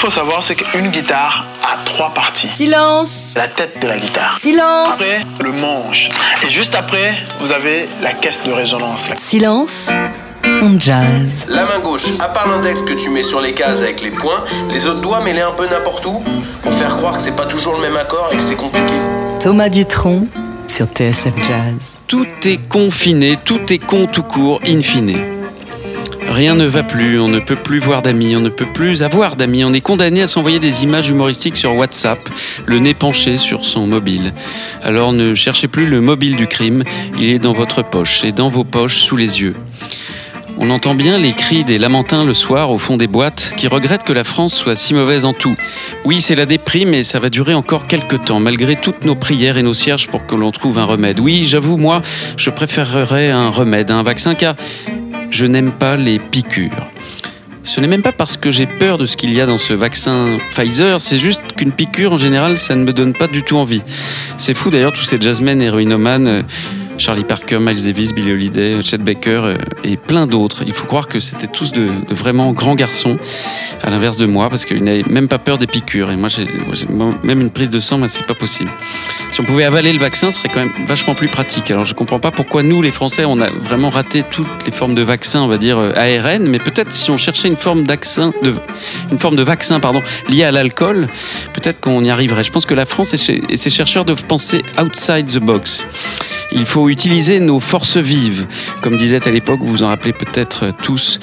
faut savoir, c'est qu'une guitare a trois parties. Silence La tête de la guitare. Silence Après, le manche. Et juste après, vous avez la caisse de résonance. Silence on jazz. La main gauche, à part l'index que tu mets sur les cases avec les points, les autres doigts mêlés un peu n'importe où pour faire croire que c'est pas toujours le même accord et que c'est compliqué. Thomas Dutronc sur TSF Jazz. Tout est confiné, tout est con tout court, in fine. Rien ne va plus, on ne peut plus voir d'amis, on ne peut plus avoir d'amis, on est condamné à s'envoyer des images humoristiques sur WhatsApp, le nez penché sur son mobile. Alors ne cherchez plus le mobile du crime, il est dans votre poche et dans vos poches sous les yeux. On entend bien les cris des lamentins le soir au fond des boîtes qui regrettent que la France soit si mauvaise en tout. Oui, c'est la déprime et ça va durer encore quelques temps, malgré toutes nos prières et nos cierges pour que l'on trouve un remède. Oui, j'avoue, moi, je préférerais un remède, un vaccin, car je n'aime pas les piqûres. Ce n'est même pas parce que j'ai peur de ce qu'il y a dans ce vaccin Pfizer, c'est juste qu'une piqûre en général, ça ne me donne pas du tout envie. C'est fou d'ailleurs, tous ces jazzmen héroïnomanes. Charlie Parker, Miles Davis, Billy Holiday, Chet Baker euh, et plein d'autres. Il faut croire que c'était tous de, vraiment grands garçons, à l'inverse de moi, parce qu'ils n'avaient même pas peur des piqûres. Et moi, j'ai, même une prise de sang, c'est pas possible. Si on pouvait avaler le vaccin, ce serait quand même vachement plus pratique. Alors, je comprends pas pourquoi nous, les Français, on a vraiment raté toutes les formes de vaccins, on va dire euh, ARN, mais peut-être si on cherchait une forme de, une forme de vaccin, pardon, liée à l'alcool, peut-être qu'on y arriverait. Je pense que la France et ses chercheurs doivent penser outside the box. Il faut utiliser nos forces vives. Comme disait à l'époque, vous vous en rappelez peut-être tous,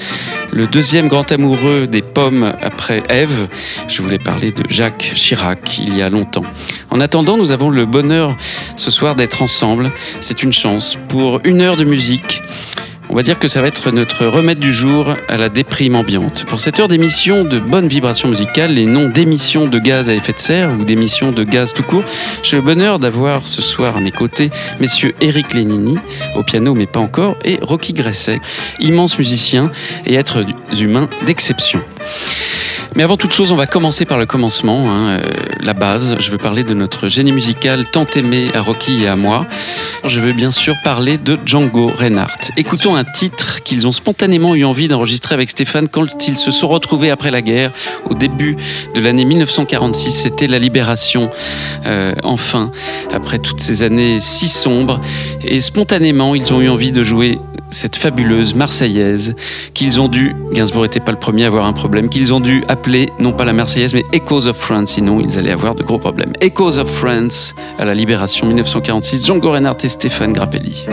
le deuxième grand amoureux des pommes après Ève. Je voulais parler de Jacques Chirac il y a longtemps. En attendant, nous avons le bonheur ce soir d'être ensemble. C'est une chance pour une heure de musique on va dire que ça va être notre remède du jour à la déprime ambiante. Pour cette heure d'émission de bonne vibration musicale et non d'émission de gaz à effet de serre ou d'émission de gaz tout court, j'ai le bonheur d'avoir ce soir à mes côtés messieurs Eric Lénini, au piano mais pas encore, et Rocky Gresset, immense musicien et être humain d'exception. Mais avant toute chose, on va commencer par le commencement, hein, euh, la base. Je veux parler de notre génie musical tant aimé à Rocky et à moi. Je veux bien sûr parler de Django Reinhardt. Écoutons un titre qu'ils ont spontanément eu envie d'enregistrer avec Stéphane quand ils se sont retrouvés après la guerre, au début de l'année 1946. C'était la libération, euh, enfin, après toutes ces années si sombres. Et spontanément, ils ont eu envie de jouer cette fabuleuse Marseillaise qu'ils ont dû, Gainsbourg n'était pas le premier à avoir un problème, qu'ils ont dû appeler non pas la Marseillaise mais Echoes of France, sinon ils allaient avoir de gros problèmes. Echoes of France à la Libération 1946, Django Reinhardt et Stéphane Grappelli.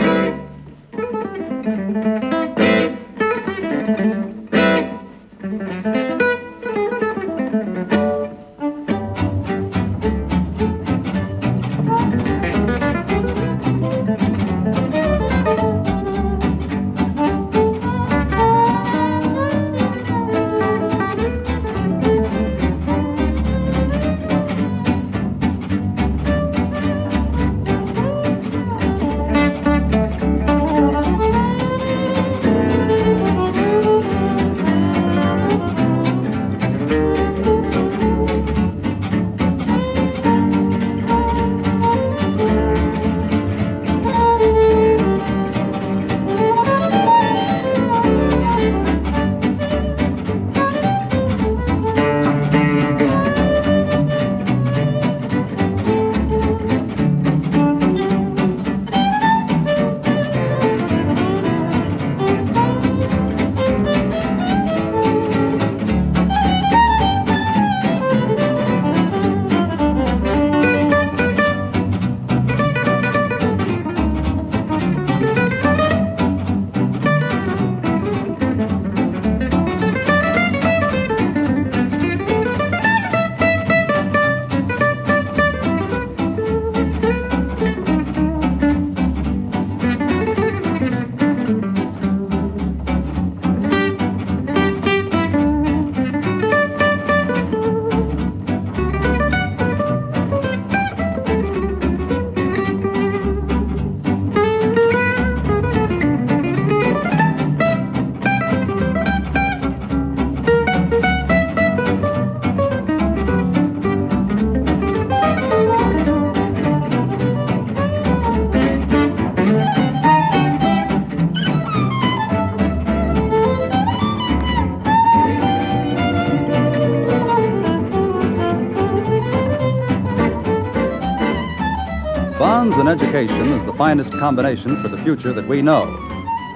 Education is the finest combination for the future that we know.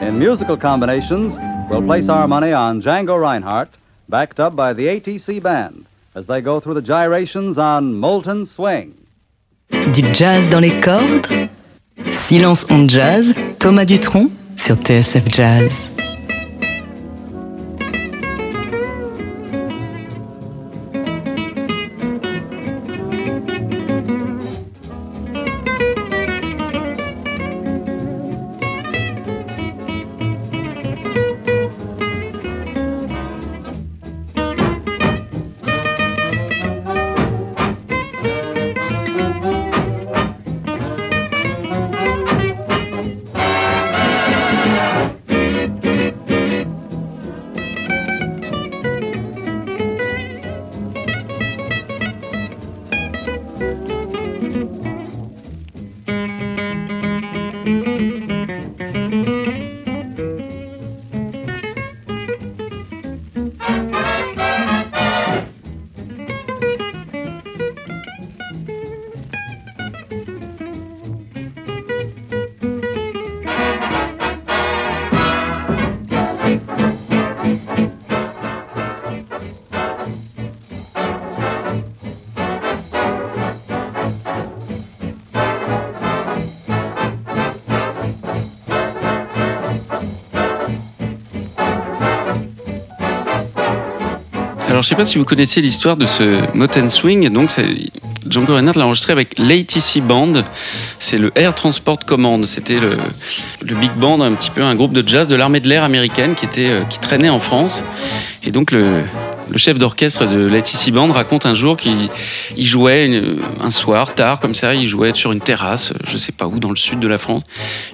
In musical combinations, we'll place our money on Django Reinhardt, backed up by the ATC Band, as they go through the gyrations on Molten Swing. Du jazz dans les cordes Silence on jazz, Thomas Dutronc sur TSF Jazz. Alors, je sais pas si vous connaissez l'histoire de ce Moten Swing. Donc, Django Reinhardt l'a enregistré avec l'ATC Band. C'est le Air Transport Command. C'était le, big band, un petit peu un groupe de jazz de l'armée de l'air américaine qui euh, qui traînait en France. Et donc, le, le chef d'orchestre de l'ATC Band raconte un jour qu'il il jouait un soir tard comme ça. Il jouait sur une terrasse, je sais pas où, dans le sud de la France.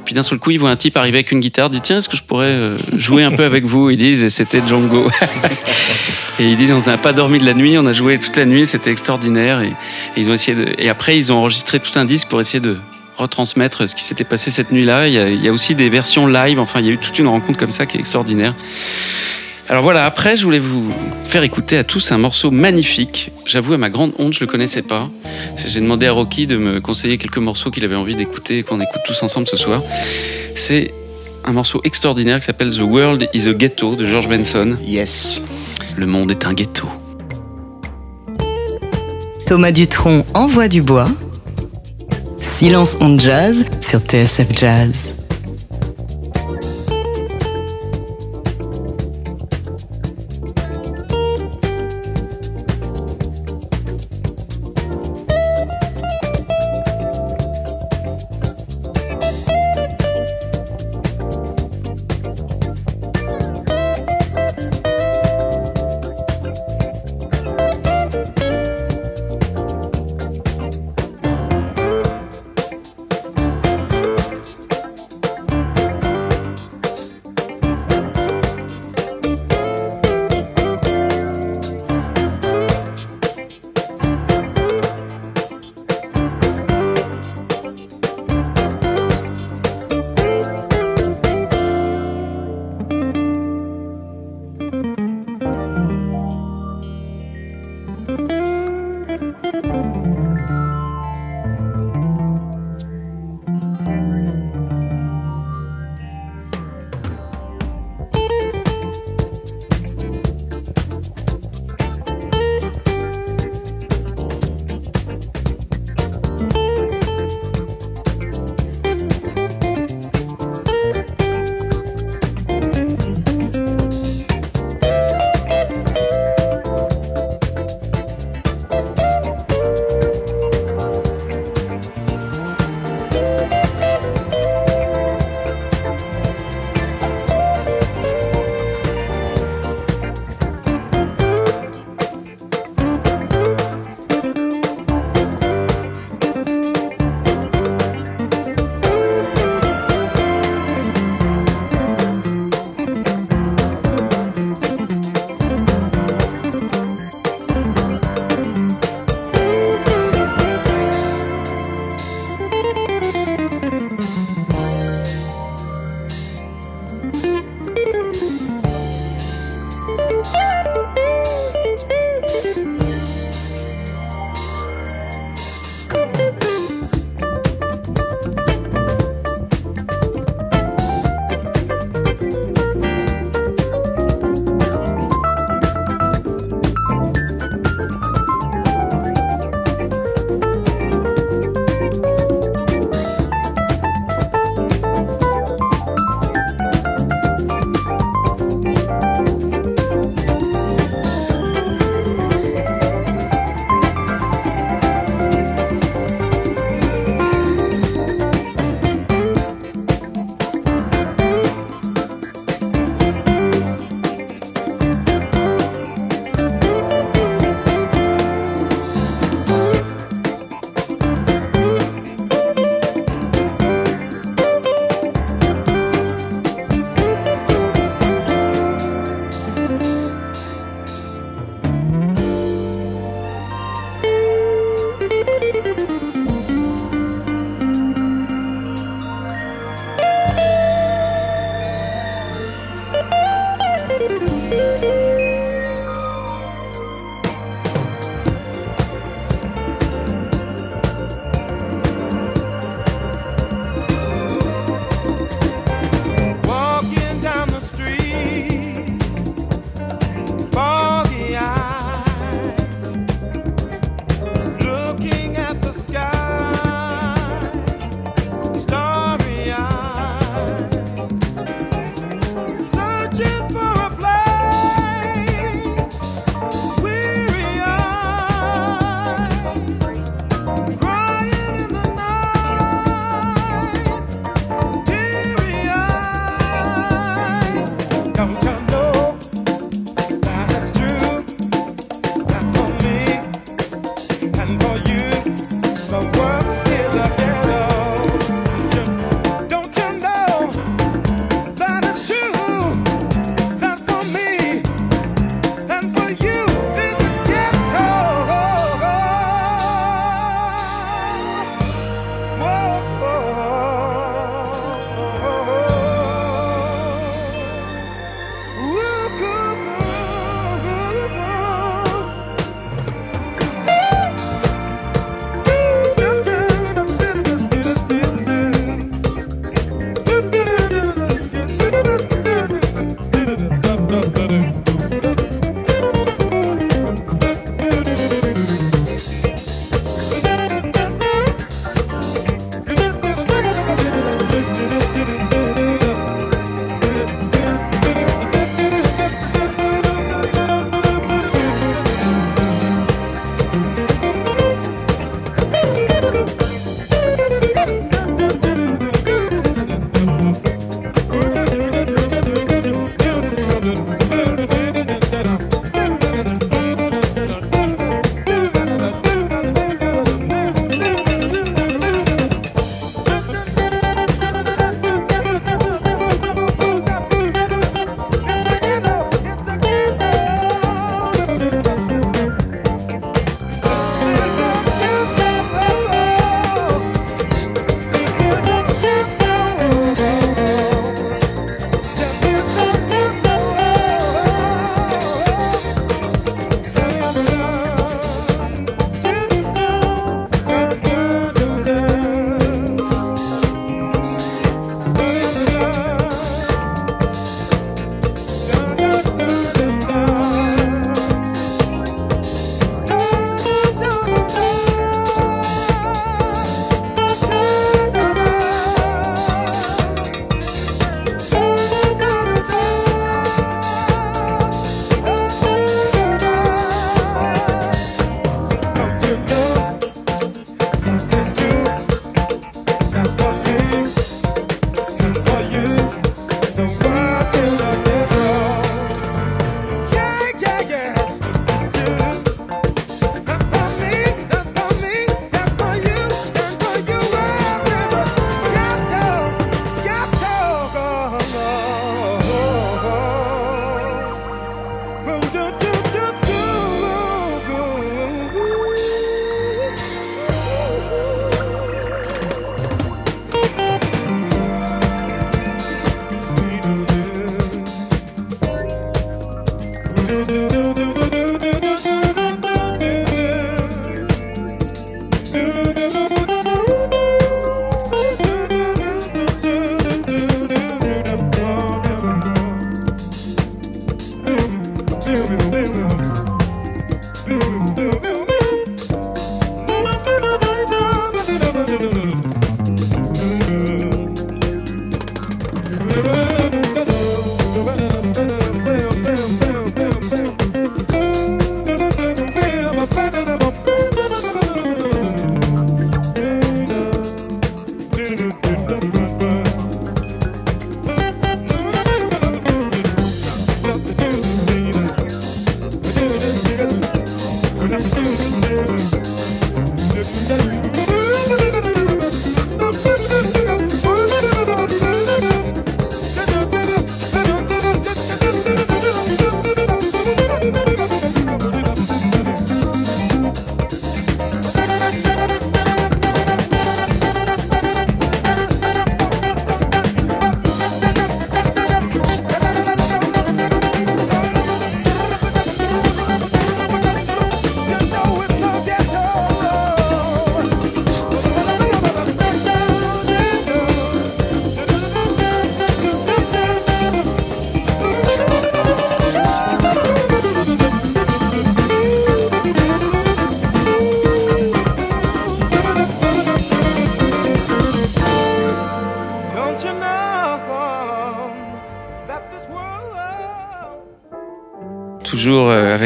Puis d'un seul coup, il voit un type arriver avec une guitare. Dit tiens, est-ce que je pourrais euh, jouer un peu avec vous? Ils disent et c'était Django. Et ils disent on n'a pas dormi de la nuit, on a joué toute la nuit, c'était extraordinaire. Et, ils ont essayé et après ils ont enregistré tout un disque pour essayer de retransmettre ce qui s'était passé cette nuit-là. Il, il y a aussi des versions live. Enfin, il y a eu toute une rencontre comme ça qui est extraordinaire. Alors voilà, après, je voulais vous faire écouter à tous un morceau magnifique. J'avoue, à ma grande honte, je le connaissais pas. J'ai demandé à Rocky de me conseiller quelques morceaux qu'il avait envie d'écouter et qu'on écoute tous ensemble ce soir. C'est un morceau extraordinaire qui s'appelle The World is a Ghetto de George Benson. Yes. Le monde est un ghetto. Thomas Dutronc envoie du bois. Silence on jazz sur TSF Jazz.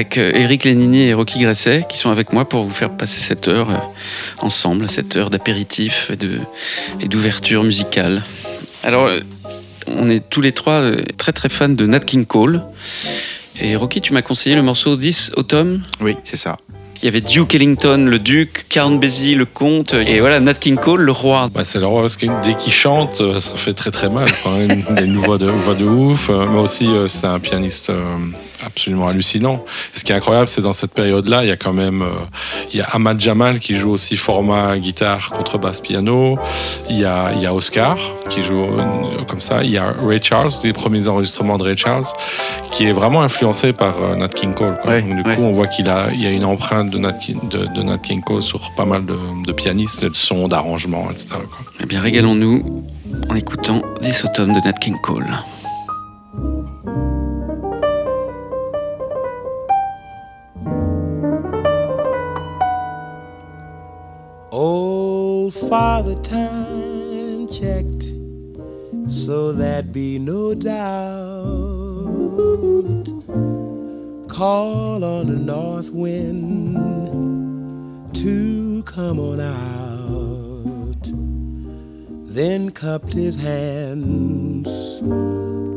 Avec euh, Eric Lénini et Rocky Gresset qui sont avec moi pour vous faire passer cette heure euh, ensemble, cette heure d'apéritif et d'ouverture musicale. Alors, euh, on est tous les trois euh, très très fans de Nat King Cole. Et Rocky, tu m'as conseillé le morceau 10 Autumn. Oui, c'est ça. Il y avait Duke Ellington, le duc, Count Basie, le comte, et voilà Nat King Cole, le roi. Bah, c'est le roi parce que dès qu'il chante, euh, ça fait très très mal. quoi. Il a une voix de, voix de ouf. euh, Mais aussi, euh, c'est un pianiste euh, absolument hallucinant. Ce qui est incroyable, c'est dans cette période-là, il y a quand même, euh, il y a Ahmad Jamal qui joue aussi format guitare, contrebasse, piano. Il y a, il y a Oscar qui joue euh, comme ça. Il y a Ray Charles, les premiers enregistrements de Ray Charles, qui est vraiment influencé par euh, Nat King Cole. quoi. Ouais, Donc, du ouais. coup, on voit qu'il a, il y a une empreinte de Nat, King- de, de Nat King Cole sur pas mal de, de pianistes, de sons, d'arrangements, etc. quoi. Eh bien, régalons-nous en écoutant 10 Autumn de Nat King Cole. Father Time checked, so that be no doubt. Call on the north wind to come on out. Then cupped his hands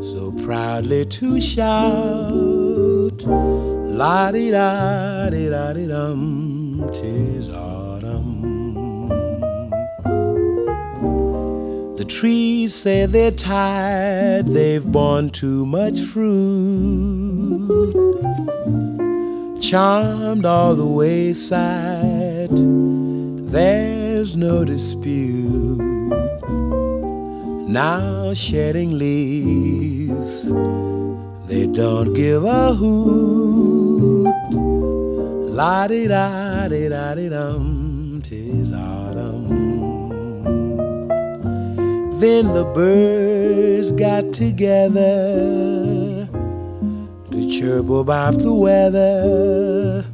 so proudly to shout. La di da di da di dum, tis autumn. The trees say they're tired, they've borne too much fruit. Charmed all the wayside, there's no dispute. Now shedding leaves, they don't give a hoot. La di da di da di dum, tis autumn. Then the birds got together to chirp about the weather.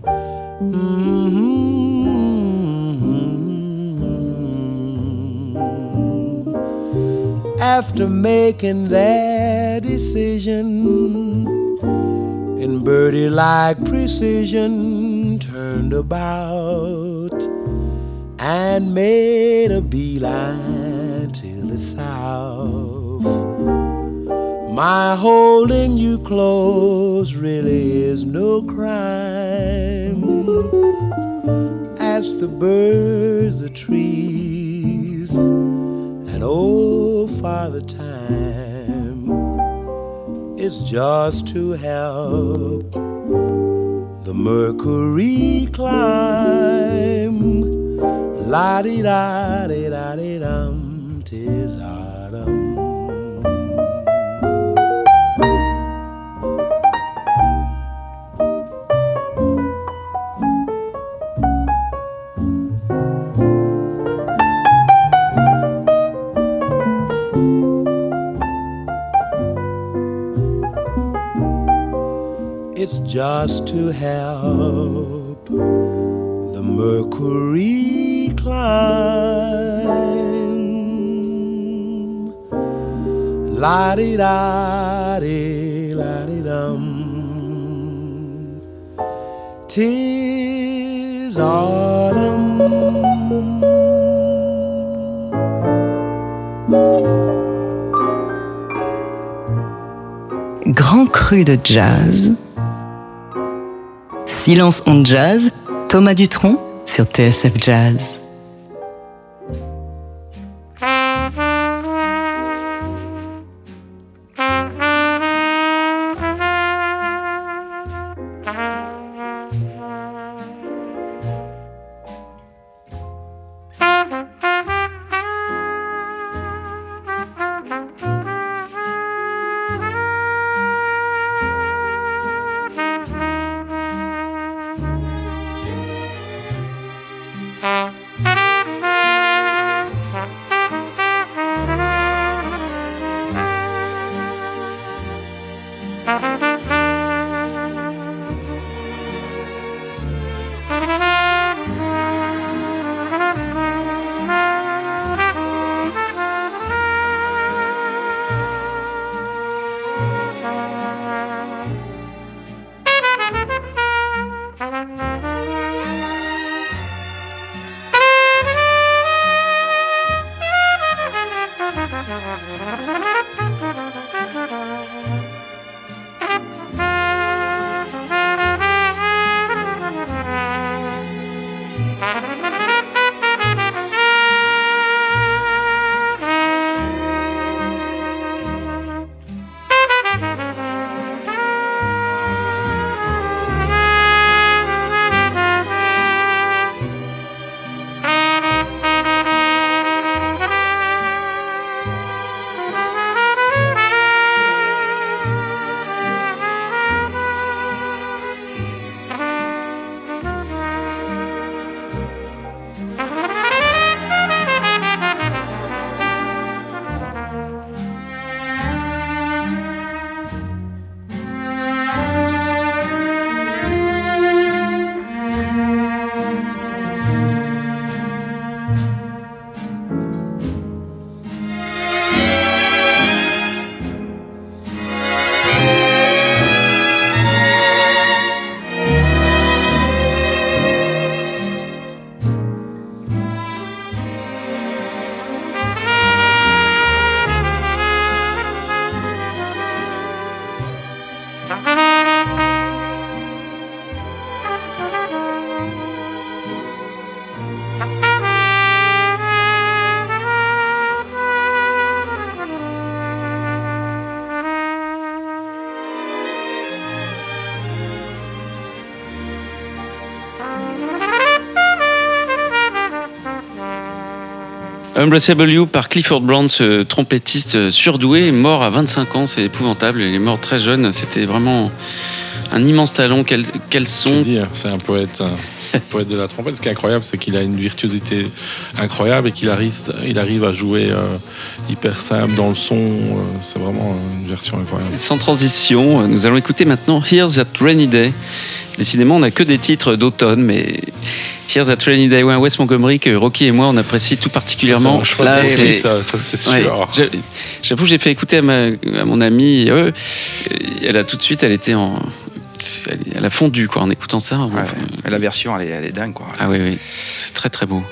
Mhm. After making their decision, in birdie like precision, turned about and made a beeline south. My holding you close really is no crime. As the birds, the trees, and old Father Time, it's just to help the mercury climb. La di da di da di dum, It's just to help the mercury climb. La di da di la di dum. Tis autumn. Grand cru de jazz. Silence on jazz. Thomas Dutronc sur TSF Jazz. Unblessable You par Clifford Brown, ce trompettiste surdoué, mort à 25 ans, c'est épouvantable. Il est mort très jeune. C'était vraiment un immense talent. Quel, quel Que son dire C'est un poète, un poète de la trompette. Ce qui est incroyable, c'est qu'il a une virtuosité incroyable et qu'il arrive, il arrive à jouer euh, hyper simple dans le son. euh, c'est vraiment une version incroyable. Sans transition, nous allons écouter maintenant Here's That Rainy Day. Décidément, on n'a que des titres d'automne, mais Here's That Rainy Day, ouais, Wes Montgomery, que Rocky et moi, on apprécie tout particulièrement. Ça, c'est un choix Là, de c'est- ça, ça, c'est sûr. j'ai- J'avoue, j'ai fait écouter à, ma- à mon amie. euh, elle a tout de suite, elle était en. Elle, a fondu, quoi, en écoutant ça. Ouais, la version, elle est, elle est dingue, quoi. Ah oui, oui. C'est très, très beau.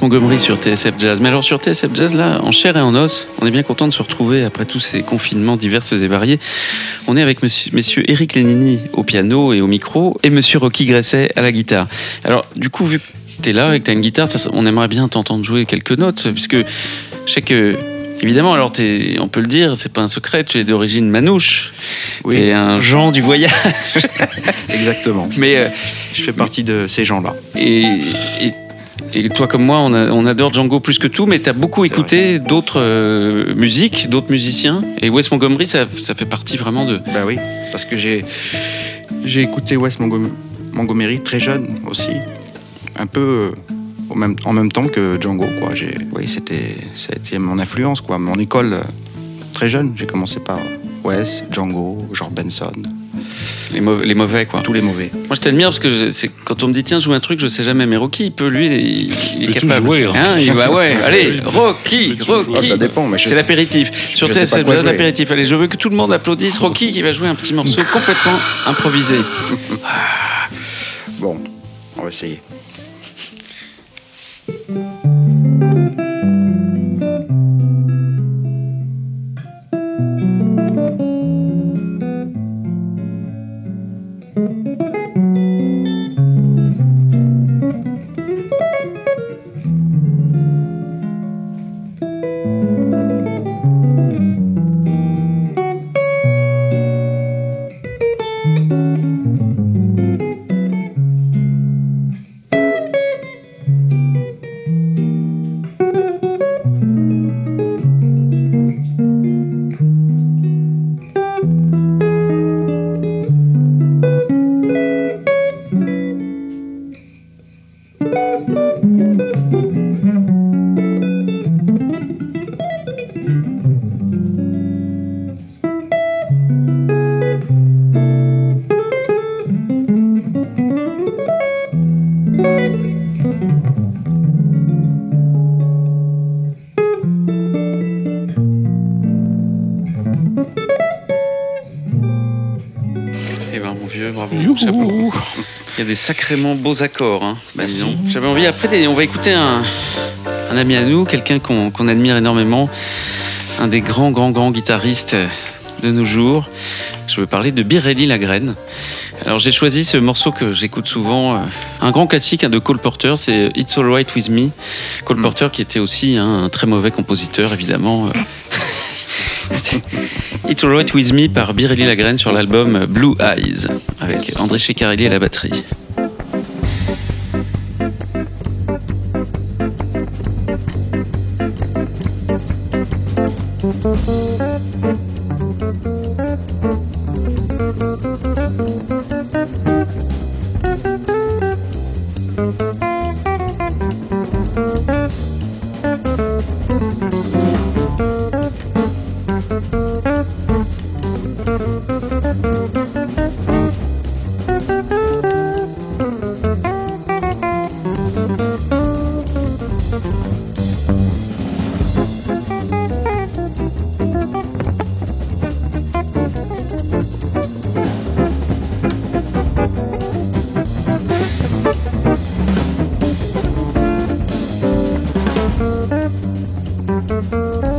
Montgomery sur TSF Jazz. Mais alors sur TSF Jazz, là, en chair et en os, on est bien content de se retrouver après tous ces confinements divers et variés. On est avec monsieur, messieurs Eric Lénini au piano et au micro et monsieur Rocky Gresset à la guitare. Alors du coup, vu que tu es là et que tu as une guitare, ça, on aimerait bien t'entendre jouer quelques notes, puisque je sais que... Évidemment, alors t'es- on peut le dire, c'est pas un secret, tu es d'origine manouche. Oui. Tu es un Jean du voyage. Exactement. Mais euh, Je fais partie de ces gens-là. et, et, et toi comme moi, on, a- on adore Django plus que tout, mais tu as beaucoup écouté d'autres euh, musiques, d'autres musiciens. Et Wes Montgomery, ça, ça fait partie vraiment de... Bah oui, parce que j'ai j'ai écouté Wes Montgom- Montgomery très jeune aussi, un peu euh, au même, en même temps que Django quoi. J'ai oui, c'était ça a été mon influence quoi, mon école euh, très jeune. J'ai commencé par Wes, Django, George Benson, Les, mauvais, les mauvais, quoi. tous les mauvais. Moi, je t'admire parce que je- c'est- quand on me dit tiens, joue un truc, je sais jamais, mais Rocky, il peut, lui, il, est- il est capable. jouer, hein. Hein, il va, ouais, allez, Rocky, Rocky. Ah, ça dépend, mais je C'est l'apéritif. Sur TSF jouer. l'apéritif. Allez, je veux que tout le monde applaudisse Rocky qui va jouer un petit morceau complètement improvisé. Bon, on va essayer. Bravo. chapeau. Il y a des sacrément beaux accords. Hein. Bah. J'avais envie. Après, on va écouter un, un ami à nous, quelqu'un qu'on qu'on admire énormément, un des grands, grands, grands guitaristes de nos jours. Je veux parler de Birelli Lagraine. Alors, j'ai choisi ce morceau que j'écoute souvent, euh, un grand classique hein, de Cole Porter, c'est It's Alright With Me. Cole Mm. Porter, qui était aussi hein, un très mauvais compositeur, évidemment. euh. It's Alright With Me par Birelli Lagraine sur l'album Blue Eyes, avec. André Ceccarelli à la batterie. Thank you.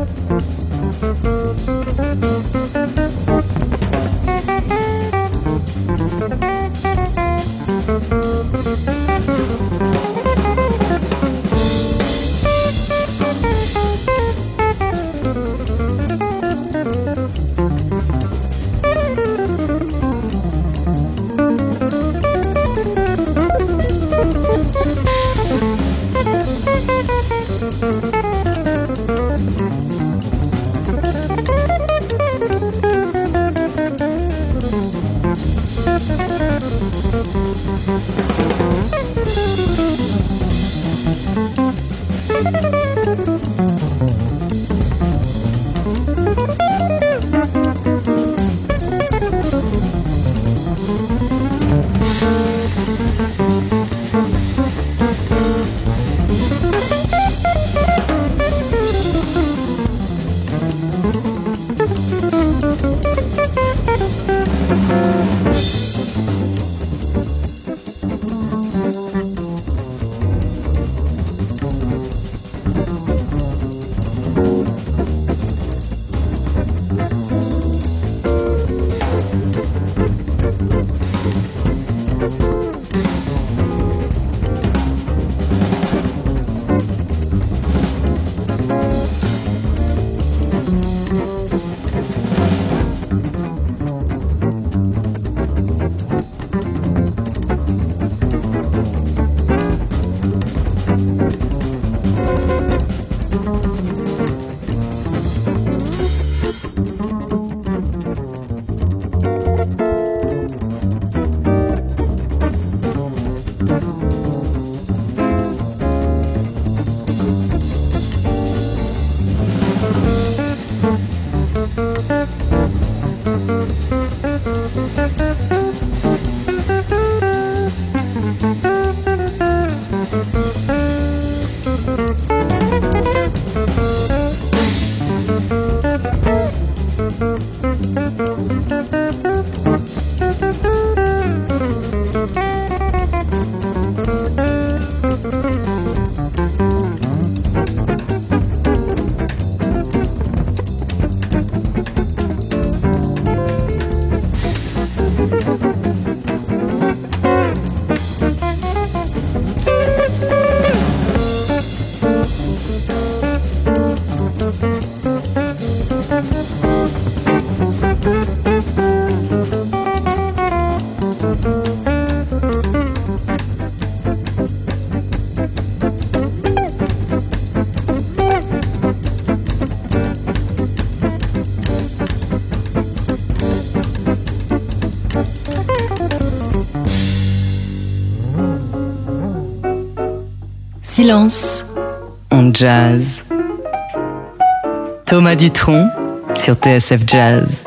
Silence, on jazz. Thomas Dutronc sur TSF Jazz.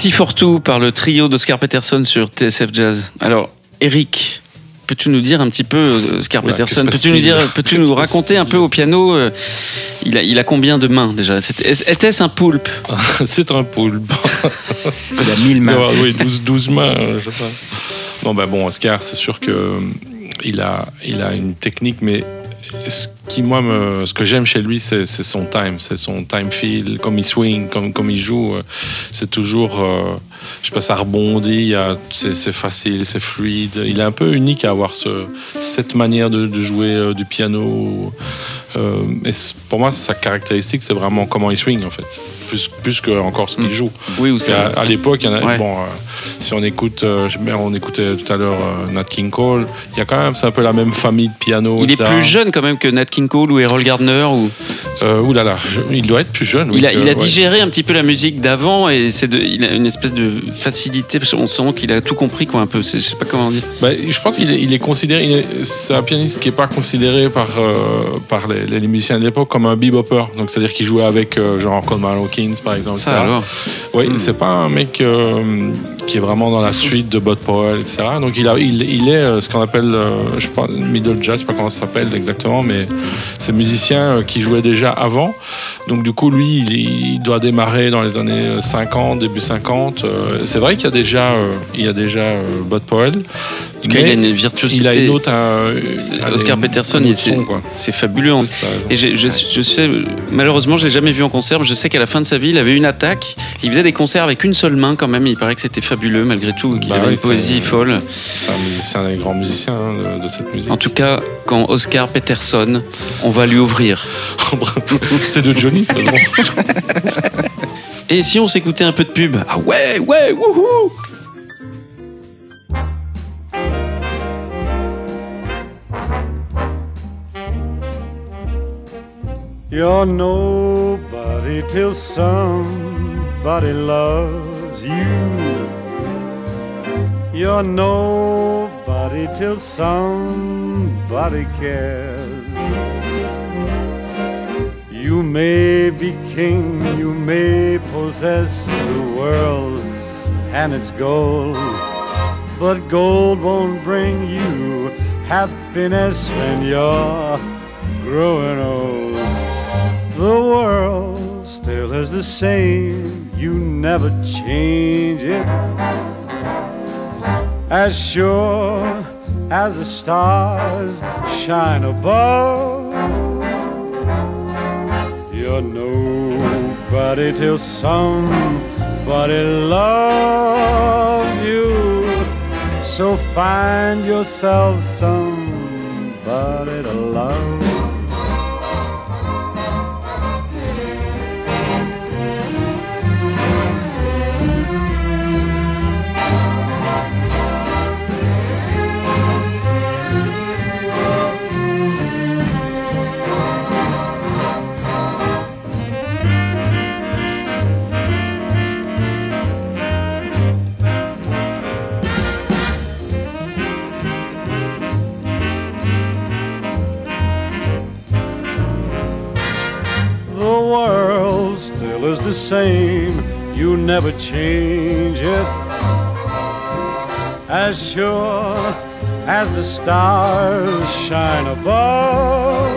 T for Two par le trio d'Oscar Peterson sur TSF Jazz. Alors, Eric, peux-tu nous dire un petit peu, euh, Oscar Peterson, peux-tu nous, dire, raconter un peu au piano euh, il a, il a combien de mains déjà? Était-ce un poulpe? C'est un poulpe. Il a mille mains. Ouais, oui, 12, 12 mains, euh, je sais pas. Non, bah bon, Oscar, c'est sûr que euh, il a, il a une technique, mais ce qui moi me, ce que j'aime chez lui, c'est son time, c'est son time feel, comme il swing, comme, comme il joue. euh, C'est toujours, euh, je sais pas, ça rebondit, c'est facile, c'est fluide. Il est un peu unique à avoir ce, cette manière de, de jouer euh, du piano. Euh, et pour moi, sa caractéristique, c'est vraiment comment il swing en fait, plus, plus que encore ce qu'il joue. Oui, ou C'est à, à l'époque. Ouais. Bon, euh, si on écoute, on écoutait tout à l'heure Nat King Cole. Il y a quand même, c'est un peu la même famille de piano. Il est plus jeune quand même que Nat King Cole ou Errol Gardner. Ou... Euh, ouh là là, je- il doit être plus jeune. oui, il a, il a ouais. digéré un petit peu la musique d'avant et c'est de, il a une espèce de facilité. parce qu'on sent qu'il a tout compris quoi un peu. Je sais pas comment dire. Bah, je pense qu'il est, il est considéré. C'est un pianiste qui n'est pas considéré par, euh, par les, les musiciens de l'époque comme un bebopper. Donc, c'est-à-dire qu'il jouait avec euh, genre Coleman Hawkins, par exemple. Ça etc. alors. Oui, c'est pas un mec euh, qui est vraiment dans la suite de Bud Powell, etc. Donc il, a, il, il est ce qu'on appelle, je pas, middle jazz, je sais pas comment ça s'appelle exactement, mais c'est musicien euh, qui jouait déjà avant. Donc du coup, lui, il, il doit démarrer dans les années 50, début 50. Euh, c'est vrai qu'il y a déjà, euh, il y a déjà euh, Bud Powell. Il a une virtuosité. il a une autre. un- Oscar un Peterson, c'est- fabuleux. Raison. Et je, je sais, malheureusement, je l'ai jamais vu en concert, mais je sais qu'à la fin de sa vie, il avait une attaque. Il faisait des concerts avec une seule main quand même. Il paraît que c'était fabuleux malgré tout, qu'il Bah avait oui, une poésie folle. C'est un musicien, un des grands musiciens hein, de, de cette musique. En tout cas, quand Oscar Peterson, on va lui ouvrir. c'est de Johnny, bon. Et si on s'écoutait un peu de pub? Ah ouais, ouais, wouhou You're nobody till somebody loves you. You're nobody till somebody cares. You may be king, you may possess the world and its gold, but gold won't bring you happiness when you're growing old. The world still is the same, you never change it. As sure as the stars shine above, nobody till somebody loves you. So find yourself somebody to love. Same, you never change it. As sure as the stars shine above,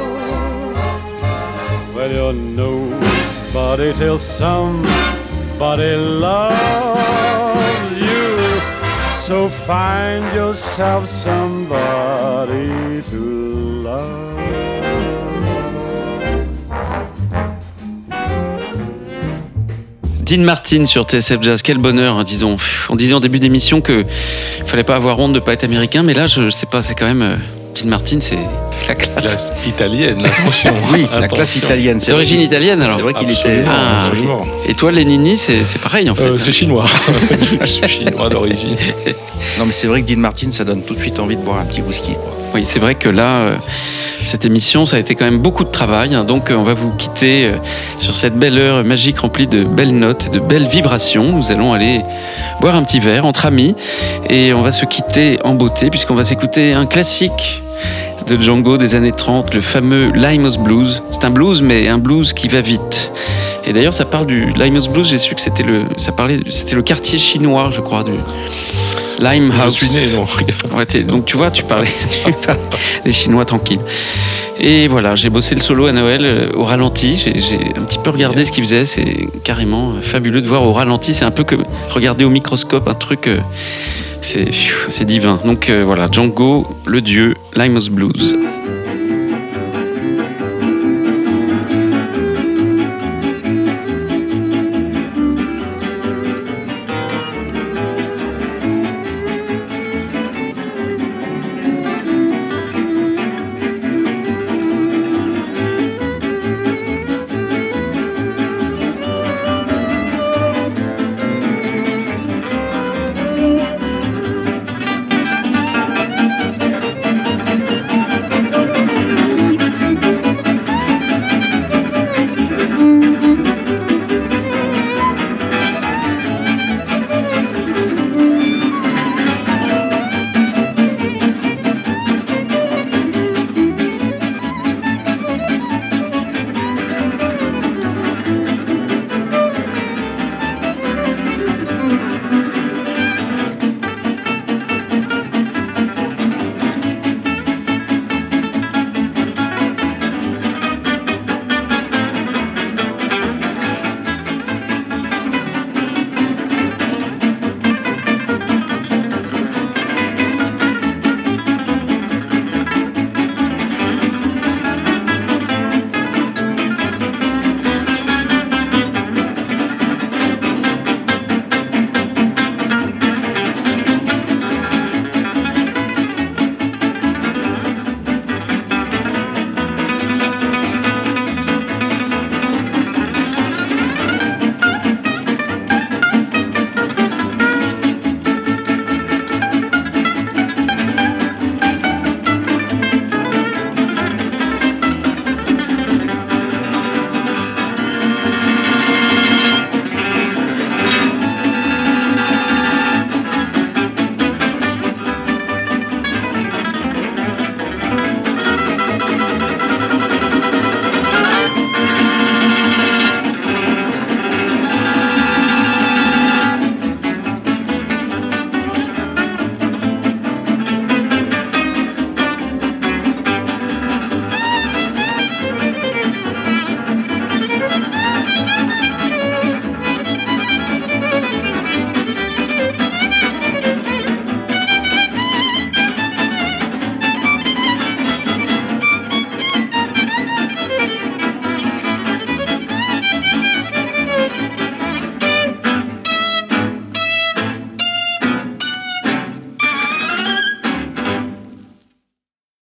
well, you're nobody till somebody loves you. So find yourself somebody to love. Dean Martin sur TSF Jazz, quel bonheur, hein, disons. On disait en début d'émission que fallait pas avoir honte de pas être américain, mais là, je sais pas, c'est quand même. euh, Dean Martin, c'est la classe. Classe italienne, attention. Oui, la classe italienne. c'est D'origine italienne alors. C'est vrai qu'il était. Ah, absolument. Et toi, les Nini, c'est c'est pareil en fait. Euh, c'est chinois. je suis chinois d'origine. Non, mais c'est vrai que Dean Martin, ça donne tout de suite envie de boire un petit whisky. Quoi. Oui, c'est vrai que là, euh, cette émission, ça a été quand même beaucoup de travail. hein. donc, euh, on va vous quitter euh, sur cette belle heure magique remplie de belles notes et de belles vibrations. Nous allons aller boire un petit verre entre amis et on va se quitter en beauté puisqu'on va s'écouter un classique de Django des années 30, le fameux Limos Blues. C'est un blues, mais un blues qui va vite. Et d'ailleurs, ça parle du Limehouse Blues. J'ai su que c'était le, ça parlait, c'était le quartier chinois, je crois, du Limehouse. Je suis né. Ouais, t'es- donc tu vois, tu parlais, tu parlais les Chinois tranquilles. Et voilà, j'ai bossé le solo à Noël euh, au ralenti. J'ai un petit peu regardé Yes. ce qu'il faisait. C'est carrément euh, fabuleux de voir au ralenti. C'est un peu comme regarder au microscope un truc. euh, c'est divin. Donc euh, voilà, Django, le dieu, Limehouse Blues.